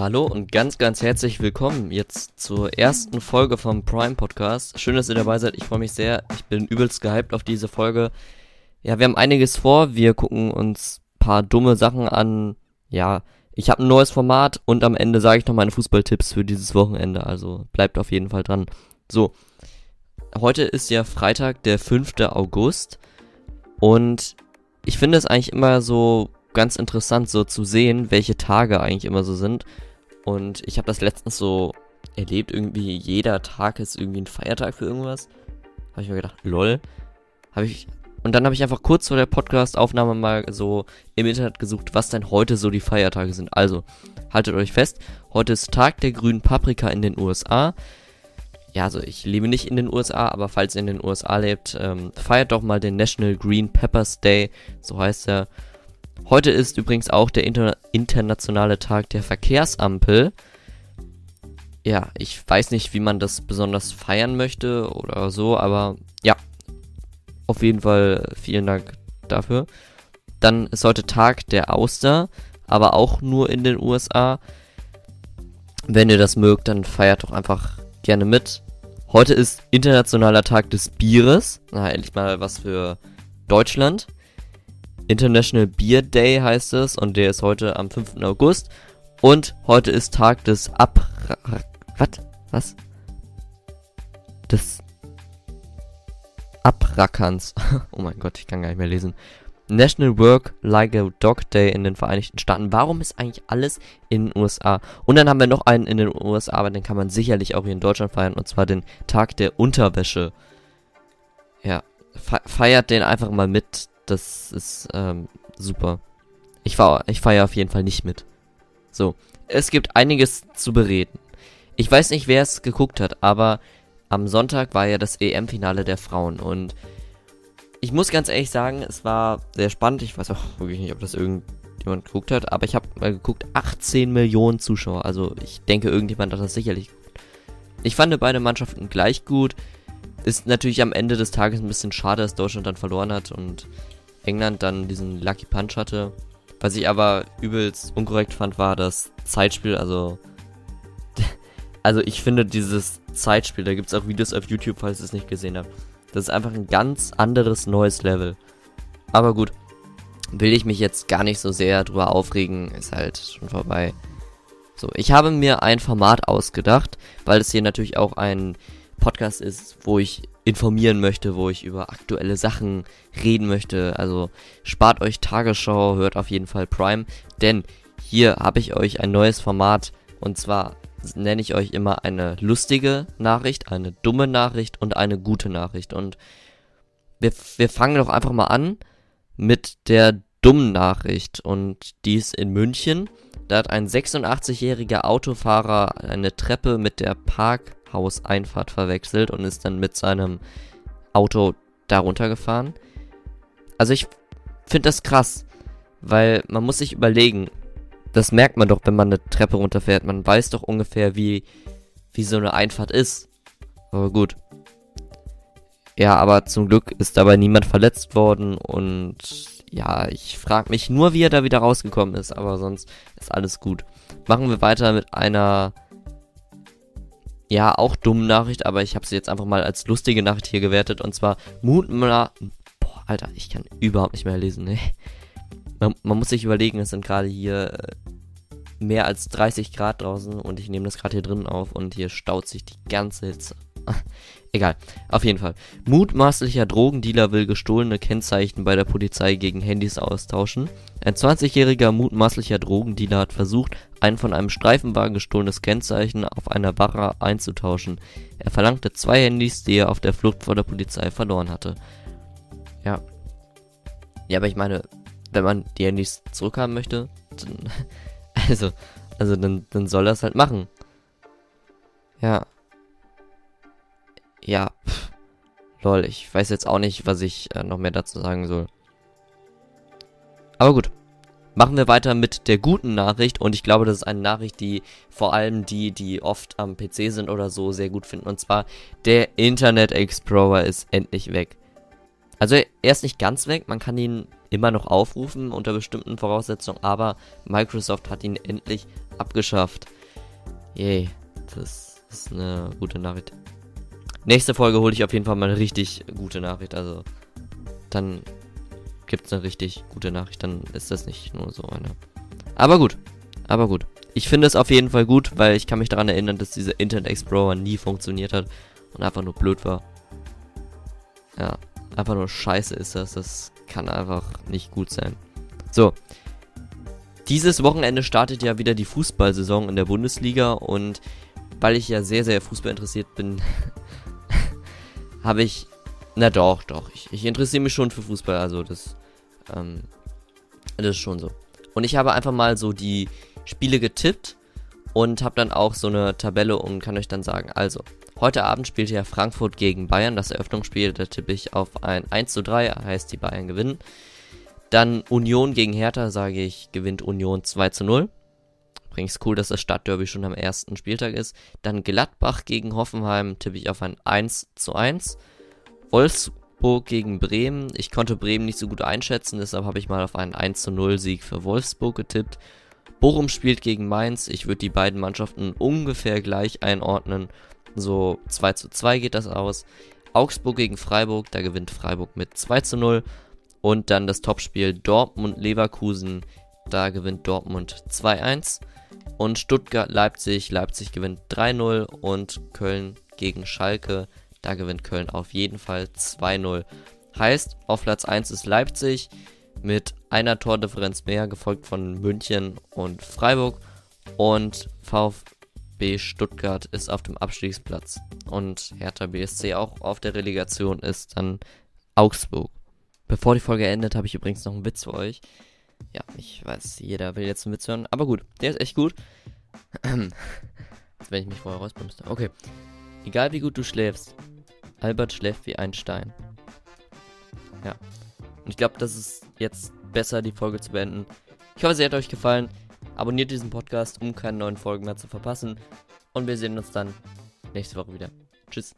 Hallo und ganz, ganz herzlich willkommen jetzt zur ersten Folge vom Prime Podcast. Schön, dass ihr dabei seid. Ich freue mich sehr. Ich bin übelst gehypt auf diese Folge. Ja, wir haben einiges vor. Wir gucken uns paar dumme Sachen an. Ja, ich habe ein neues Format und am Ende sage ich noch meine Fußballtipps für dieses Wochenende. Also bleibt auf jeden Fall dran. So, heute ist ja Freitag, der 5. August. Und ich finde es eigentlich immer so ganz interessant, so zu sehen, welche Tage eigentlich immer so sind. Und ich habe das letztens so erlebt, irgendwie jeder Tag ist irgendwie ein Feiertag für irgendwas. Habe ich mir gedacht, lol. Habe ich. Und dann habe ich einfach kurz vor der Podcast-Aufnahme mal so im Internet gesucht, was denn heute so die Feiertage sind. Also, haltet euch fest, heute ist Tag der grünen Paprika in den USA. Ja, also ich lebe nicht in den USA, aber falls ihr in den USA lebt, ähm, feiert doch mal den National Green Peppers Day, so heißt er. Heute ist übrigens auch der Inter internationale Tag der Verkehrsampel. Ja, ich weiß nicht, wie man das besonders feiern möchte oder so, aber ja, auf jeden Fall vielen Dank dafür. Dann ist heute Tag der Auster, aber auch nur in den USA. Wenn ihr das mögt, dann feiert doch einfach gerne mit. Heute ist internationaler Tag des Bieres. Na, endlich mal was für Deutschland. International Beer Day heißt es und der ist heute am 5. August. Und heute ist Tag des Ab... Was? Was? Des Abrackerns. oh mein Gott, ich kann gar nicht mehr lesen. National Work Like a Dog Day in den Vereinigten Staaten. Warum ist eigentlich alles in den USA? Und dann haben wir noch einen in den USA, aber den kann man sicherlich auch hier in Deutschland feiern. Und zwar den Tag der Unterwäsche. Ja, feiert den einfach mal mit. Das ist ähm, super. Ich, fahr, ich feiere auf jeden Fall nicht mit. So, es gibt einiges zu bereden. Ich weiß nicht, wer es geguckt hat, aber am Sonntag war ja das EM-Finale der Frauen und ich muss ganz ehrlich sagen, es war sehr spannend. Ich weiß auch wirklich nicht, ob das irgendjemand geguckt hat, aber ich habe mal geguckt, 18 Millionen Zuschauer. Also ich denke, irgendjemand hat das sicherlich. Ich fand beide Mannschaften gleich gut. Ist natürlich am Ende des Tages ein bisschen schade, dass Deutschland dann verloren hat und England dann diesen Lucky Punch hatte. Was ich aber übelst unkorrekt fand, war das Zeitspiel. Also, also ich finde dieses Zeitspiel, da gibt es auch Videos auf YouTube, falls ihr es nicht gesehen habt. Das ist einfach ein ganz anderes neues Level. Aber gut, will ich mich jetzt gar nicht so sehr drüber aufregen, ist halt schon vorbei. So, ich habe mir ein Format ausgedacht, weil es hier natürlich auch ein Podcast ist, wo ich informieren möchte, wo ich über aktuelle Sachen reden möchte. Also spart euch Tagesschau, hört auf jeden Fall Prime, denn hier habe ich euch ein neues Format und zwar nenne ich euch immer eine lustige Nachricht, eine dumme Nachricht und eine gute Nachricht. Und wir, wir fangen doch einfach mal an mit der dummen Nachricht und die ist in München. Da hat ein 86-jähriger Autofahrer eine Treppe mit der Park Hauseinfahrt verwechselt und ist dann mit seinem Auto darunter gefahren. Also ich finde das krass, weil man muss sich überlegen, das merkt man doch, wenn man eine Treppe runterfährt. Man weiß doch ungefähr, wie, wie so eine Einfahrt ist. Aber gut. Ja, aber zum Glück ist dabei niemand verletzt worden und ja, ich frage mich nur, wie er da wieder rausgekommen ist, aber sonst ist alles gut. Machen wir weiter mit einer ja, auch dumme Nachricht, aber ich habe sie jetzt einfach mal als lustige Nachricht hier gewertet. Und zwar Mutmaler. Boah, Alter, ich kann überhaupt nicht mehr lesen, ne? Man, man muss sich überlegen, es sind gerade hier äh, mehr als 30 Grad draußen und ich nehme das gerade hier drinnen auf und hier staut sich die ganze Hitze. Egal, auf jeden Fall. Mutmaßlicher Drogendealer will gestohlene Kennzeichen bei der Polizei gegen Handys austauschen. Ein 20-jähriger mutmaßlicher Drogendealer hat versucht, ein von einem Streifenwagen gestohlenes Kennzeichen auf einer Barra einzutauschen. Er verlangte zwei Handys, die er auf der Flucht vor der Polizei verloren hatte. Ja. Ja, aber ich meine, wenn man die Handys zurückhaben möchte, dann, also, also dann, dann soll er es halt machen. Ja. Ja, pff. lol, ich weiß jetzt auch nicht, was ich äh, noch mehr dazu sagen soll. Aber gut. Machen wir weiter mit der guten Nachricht und ich glaube, das ist eine Nachricht, die vor allem die, die oft am PC sind oder so, sehr gut finden. Und zwar, der Internet Explorer ist endlich weg. Also er ist nicht ganz weg, man kann ihn immer noch aufrufen unter bestimmten Voraussetzungen, aber Microsoft hat ihn endlich abgeschafft. Yay, das ist eine gute Nachricht. Nächste Folge hole ich auf jeden Fall mal eine richtig gute Nachricht. Also, dann gibt es eine richtig gute Nachricht. Dann ist das nicht nur so eine. Aber gut, aber gut. Ich finde es auf jeden Fall gut, weil ich kann mich daran erinnern, dass dieser Internet Explorer nie funktioniert hat und einfach nur blöd war. Ja, einfach nur scheiße ist das. Das kann einfach nicht gut sein. So. Dieses Wochenende startet ja wieder die Fußballsaison in der Bundesliga und weil ich ja sehr, sehr Fußball interessiert bin, habe ich. Na doch, doch. Ich, ich interessiere mich schon für Fußball, also das. Ähm, das ist schon so. Und ich habe einfach mal so die Spiele getippt und habe dann auch so eine Tabelle und kann euch dann sagen, also, heute Abend spielt ja Frankfurt gegen Bayern, das Eröffnungsspiel, da tippe ich auf ein 1 zu 3, heißt die Bayern gewinnen. Dann Union gegen Hertha, sage ich, gewinnt Union 2 zu 0. Übrigens cool, dass das Stadtderby schon am ersten Spieltag ist. Dann Gladbach gegen Hoffenheim tippe ich auf ein 1 zu 1. Wolfsburg gegen Bremen. Ich konnte Bremen nicht so gut einschätzen, deshalb habe ich mal auf einen 1 zu 0 Sieg für Wolfsburg getippt. Bochum spielt gegen Mainz. Ich würde die beiden Mannschaften ungefähr gleich einordnen. So 2 zu 2 geht das aus. Augsburg gegen Freiburg, da gewinnt Freiburg mit 2 zu 0. Und dann das Topspiel Dortmund-Leverkusen, da gewinnt Dortmund 2-1. Und Stuttgart-Leipzig, Leipzig gewinnt 3-0. Und Köln gegen Schalke, da gewinnt Köln auf jeden Fall 2-0. Heißt, auf Platz 1 ist Leipzig mit einer Tordifferenz mehr, gefolgt von München und Freiburg. Und VfB Stuttgart ist auf dem Abstiegsplatz. Und Hertha BSC auch auf der Relegation ist dann Augsburg. Bevor die Folge endet, habe ich übrigens noch einen Witz für euch. Ja, ich weiß, jeder will jetzt einen Witz hören, aber gut, der ist echt gut. Wenn ich mich vorher rausbremste. Okay. Egal wie gut du schläfst, Albert schläft wie ein Stein. Ja. Und ich glaube, das ist jetzt besser, die Folge zu beenden. Ich hoffe, sie hat euch gefallen. Abonniert diesen Podcast, um keine neuen Folgen mehr zu verpassen. Und wir sehen uns dann nächste Woche wieder. Tschüss.